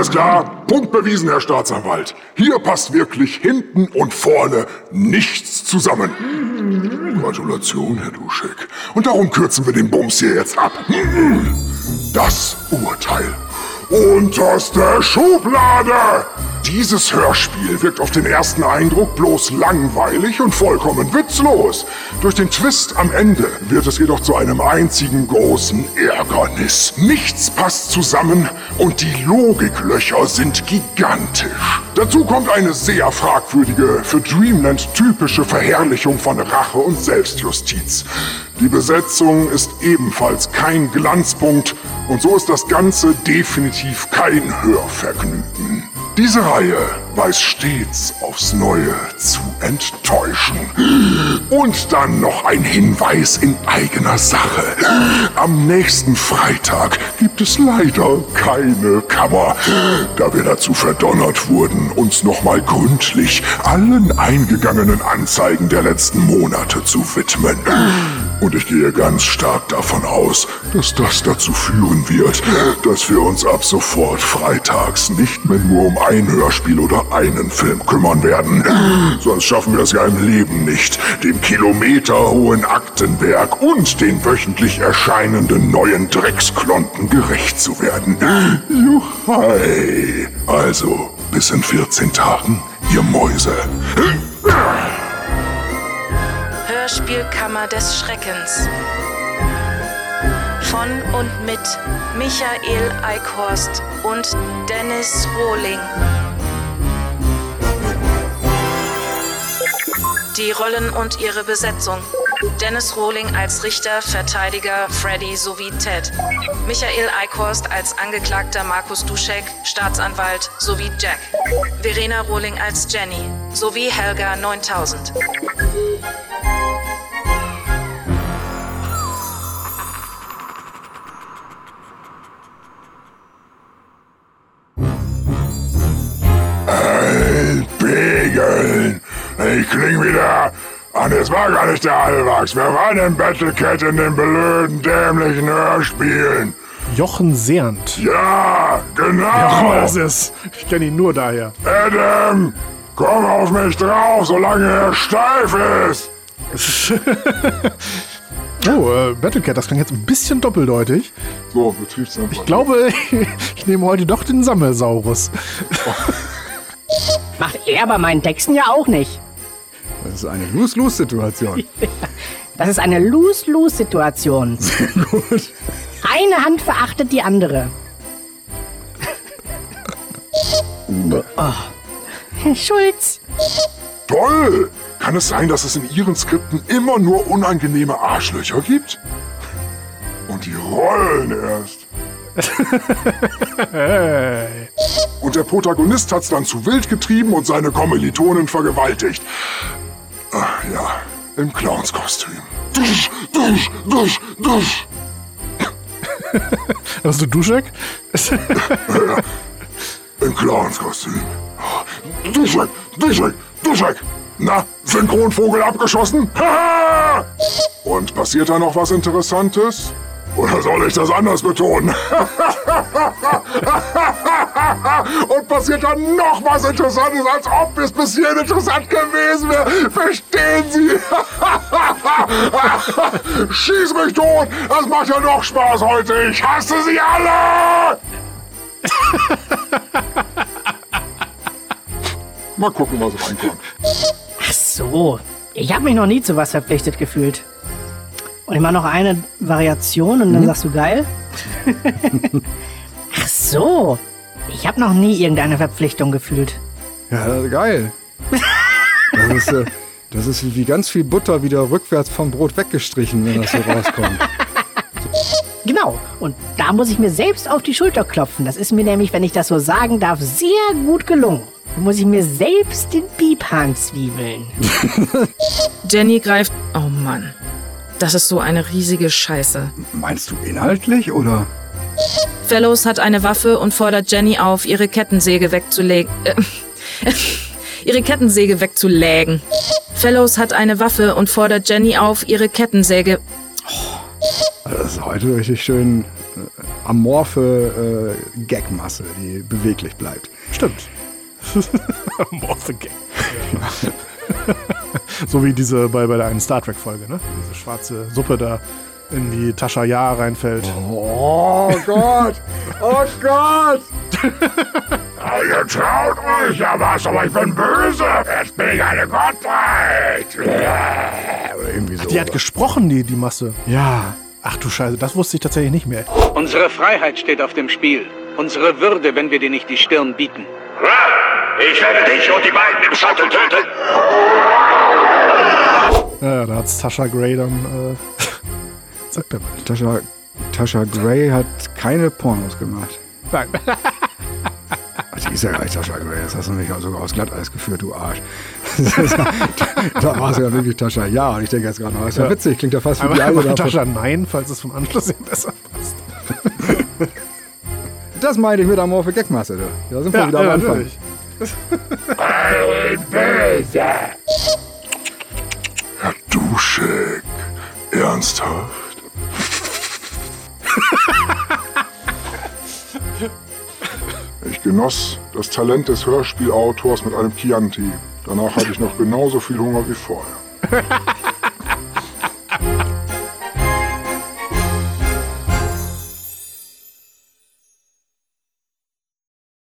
Alles klar, Punkt bewiesen, Herr Staatsanwalt. Hier passt wirklich hinten und vorne nichts zusammen. Gratulation, Herr Duschek. Und darum kürzen wir den Bums hier jetzt ab. Das Urteil. Unterste Schublade! Dieses Hörspiel wirkt auf den ersten Eindruck bloß langweilig und vollkommen witzlos. Durch den Twist am Ende wird es jedoch zu einem einzigen großen Ärgernis. Nichts passt zusammen und die Logiklöcher sind gigantisch. Dazu kommt eine sehr fragwürdige, für Dreamland typische Verherrlichung von Rache und Selbstjustiz. Die Besetzung ist ebenfalls kein Glanzpunkt und so ist das Ganze definitiv kein Hörvergnügen. Diese Reihe weiß stets aufs Neue zu enttäuschen. Und dann noch ein Hinweis in eigener Sache. Am nächsten Freitag gibt es leider keine Kammer, da wir dazu verdonnert wurden, uns nochmal gründlich allen eingegangenen Anzeigen der letzten Monate zu widmen. Und ich gehe ganz stark davon aus, dass das dazu führen wird, dass wir uns ab sofort freitags nicht mehr nur um ein Hörspiel oder einen Film kümmern werden. Sonst schaffen wir es ja im Leben nicht, dem kilometerhohen Aktenberg und den wöchentlich erscheinenden neuen Drecksklonten gerecht zu werden. Juchai! Also, bis in 14 Tagen, ihr Mäuse. Hörspielkammer des Schreckens. Von und mit Michael Eickhorst und Dennis Rohling. Die Rollen und ihre Besetzung. Dennis Rohling als Richter, Verteidiger, Freddy sowie Ted. Michael Eickhorst als Angeklagter Markus Duschek, Staatsanwalt sowie Jack. Verena Rohling als Jenny sowie Helga 9000. Pegeln! Ich kling wieder. Es war gar nicht der Allwachs. Wer war denn Battlecat in den blöden, dämlichen Hörspielen? Jochen Sernt. Ja, genau. Ja, das ist. Ich kenne ihn nur daher. Adam, komm auf mich drauf, solange er steif ist. Oh, äh, Battlecat, das klang jetzt ein bisschen doppeldeutig. So, Betriebsnahme. Ich glaube, ich nehme heute doch den Sammelsaurus. Macht er bei meinen Texten ja auch nicht. Das ist eine Lose-Lose-Situation. Das ist eine Lose-Lose-Situation. Sehr gut. Eine Hand verachtet die andere. oh. Herr Schulz. Toll! Kann es sein, dass es in Ihren Skripten immer nur unangenehme Arschlöcher gibt? Und die rollen erst. Und der Protagonist hat's dann zu wild getrieben und seine Kommilitonen vergewaltigt. Ach ja, im Clownskostüm. Dusch, dusch, dusch, dusch. Hast du Duschek? ja, Im Clownskostüm. Duschek, Duschek, Duschek. Na, Synchronvogel abgeschossen? Haha! Und passiert da noch was Interessantes? Oder soll ich das anders betonen? Und passiert dann noch was Interessantes, als ob es bis hierhin interessant gewesen wäre. Verstehen Sie? Schieß mich tot! Das macht ja noch Spaß heute. Ich hasse Sie alle! Mal gucken, was reinkommt. Ach so. Ich habe mich noch nie zu was verpflichtet gefühlt. Und ich mache noch eine Variation und dann Mhm. sagst du geil. Ach so. Ich habe noch nie irgendeine Verpflichtung gefühlt. Ja, geil. Das ist, äh, das ist wie ganz viel Butter wieder rückwärts vom Brot weggestrichen, wenn das so rauskommt. Genau. Und da muss ich mir selbst auf die Schulter klopfen. Das ist mir nämlich, wenn ich das so sagen darf, sehr gut gelungen. Da muss ich mir selbst den Piephahn zwiebeln. Jenny greift. Oh Mann. Das ist so eine riesige Scheiße. Meinst du inhaltlich oder? Fellows hat eine Waffe und fordert Jenny auf, ihre Kettensäge wegzulegen. Äh, ihre Kettensäge wegzulägen. Fellows hat eine Waffe und fordert Jenny auf, ihre Kettensäge. Das ist heute richtig schön äh, amorphe äh, Gagmasse, die beweglich bleibt. Stimmt. Amorphe Gag. So wie diese bei, bei der einen Star Trek-Folge, ne? Diese schwarze Suppe da in die Tascha Ja reinfällt. Oh Gott! Oh Gott! Ja, ihr traut euch ja was, aber ich bin böse. Jetzt bin ich eine Gottheit. Oder irgendwie so. Die hat gesprochen, die, die Masse. Ja. Ach du Scheiße, das wusste ich tatsächlich nicht mehr. Unsere Freiheit steht auf dem Spiel. Unsere Würde, wenn wir dir nicht die Stirn bieten. Ich werde dich und die beiden im Shuttle töten. Ja, da hat's Tascha Gray dann. Äh, sagt er mal. Tascha, Tascha Gray hat keine Pornos gemacht. Nein. Die ist ja gar nicht Tascha Gray, das hast du mich sogar aus Glatteis geführt, du Arsch. da war es ja wirklich Tascha Ja. Und ich denke jetzt gerade, noch, ist ja, Ja. witzig, klingt ja fast wie die Tascha davon. Nein, falls es vom Anschluss her besser passt. Das meinte ich mit amorphe Gagmasse, du. Da sind wir Ja, wieder am ja, Anfang. natürlich. böse. Duschek. Ernsthaft? Ich genoss das Talent des Hörspielautors mit einem Chianti. Danach hatte ich noch genauso viel Hunger wie vorher.